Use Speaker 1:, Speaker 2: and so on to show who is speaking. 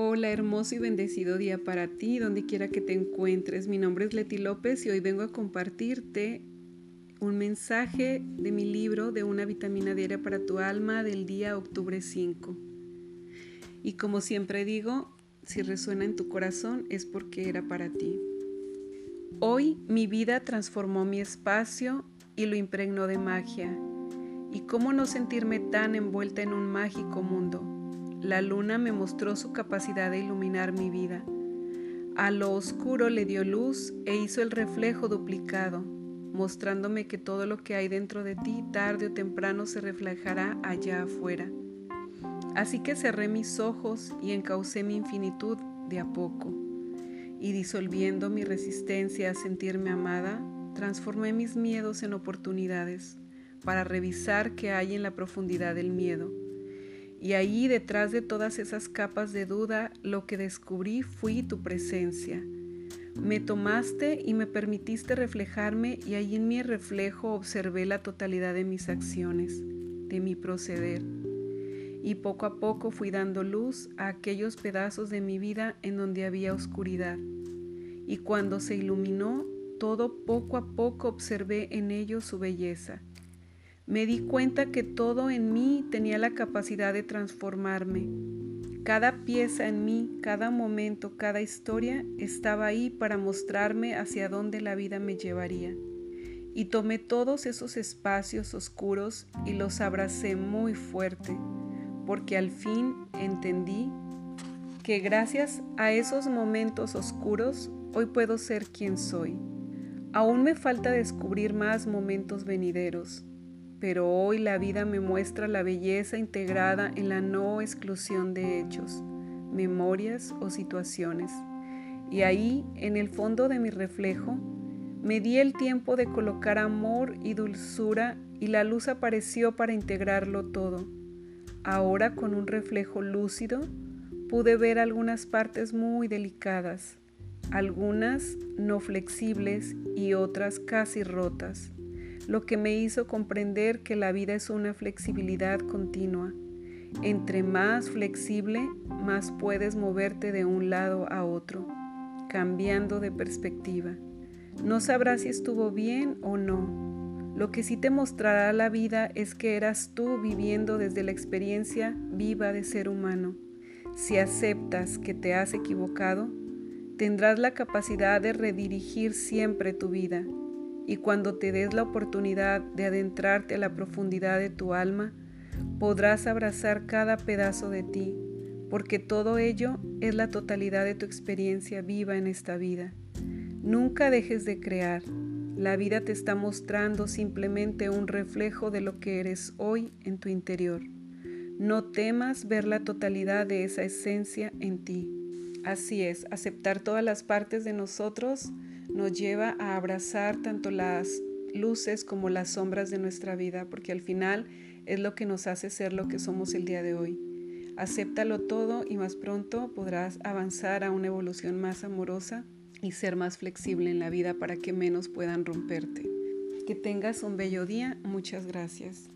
Speaker 1: Hola, hermoso y bendecido día para ti, donde quiera que te encuentres. Mi nombre es Leti López y hoy vengo a compartirte un mensaje de mi libro de una vitamina diaria para tu alma del día octubre 5. Y como siempre digo, si resuena en tu corazón es porque era para ti. Hoy mi vida transformó mi espacio y lo impregnó de magia. ¿Y cómo no sentirme tan envuelta en un mágico mundo? La luna me mostró su capacidad de iluminar mi vida. A lo oscuro le dio luz e hizo el reflejo duplicado, mostrándome que todo lo que hay dentro de ti tarde o temprano se reflejará allá afuera. Así que cerré mis ojos y encaucé mi infinitud de a poco. Y disolviendo mi resistencia a sentirme amada, transformé mis miedos en oportunidades para revisar qué hay en la profundidad del miedo y ahí detrás de todas esas capas de duda, lo que descubrí fui tu presencia. Me tomaste y me permitiste reflejarme y ahí en mi reflejo observé la totalidad de mis acciones, de mi proceder. Y poco a poco fui dando luz a aquellos pedazos de mi vida en donde había oscuridad. Y cuando se iluminó, todo poco a poco observé en ellos su belleza me di cuenta que todo en mí tenía la capacidad de transformarme. Cada pieza en mí, cada momento, cada historia estaba ahí para mostrarme hacia dónde la vida me llevaría. Y tomé todos esos espacios oscuros y los abracé muy fuerte, porque al fin entendí que gracias a esos momentos oscuros hoy puedo ser quien soy. Aún me falta descubrir más momentos venideros, pero hoy la vida me muestra la belleza integrada en la no exclusión de hechos, memorias o situaciones. Y ahí, en el fondo de mi reflejo, me di el tiempo de colocar amor y dulzura y la luz apareció para integrarlo todo. Ahora con un reflejo lúcido pude ver algunas partes muy delicadas, algunas no flexibles y otras casi rotas lo que me hizo comprender que la vida es una flexibilidad continua. Entre más flexible, más puedes moverte de un lado a otro, cambiando de perspectiva. No sabrás si estuvo bien o no. Lo que sí te mostrará la vida es que eras tú viviendo desde la experiencia viva de ser humano. Si aceptas que te has equivocado, tendrás la capacidad de redirigir siempre tu vida y cuando te des la oportunidad de adentrarte a la profundidad de tu alma, podrás abrazar cada pedazo de ti, porque todo ello es la totalidad de tu experiencia viva en esta vida. Nunca dejes de crear. La vida te está mostrando simplemente un reflejo de lo que eres hoy en tu interior. No temas ver la totalidad de esa esencia en ti. Así es, aceptar todas las partes de nosotros nos lleva a abrazar tanto las luces como las sombras de nuestra vida, porque al final es lo que nos hace ser lo que somos el día de hoy. Acéptalo todo y más pronto podrás avanzar a una evolución más amorosa y ser más flexible en la vida para que menos puedan romperte. Que tengas un bello día. Muchas gracias.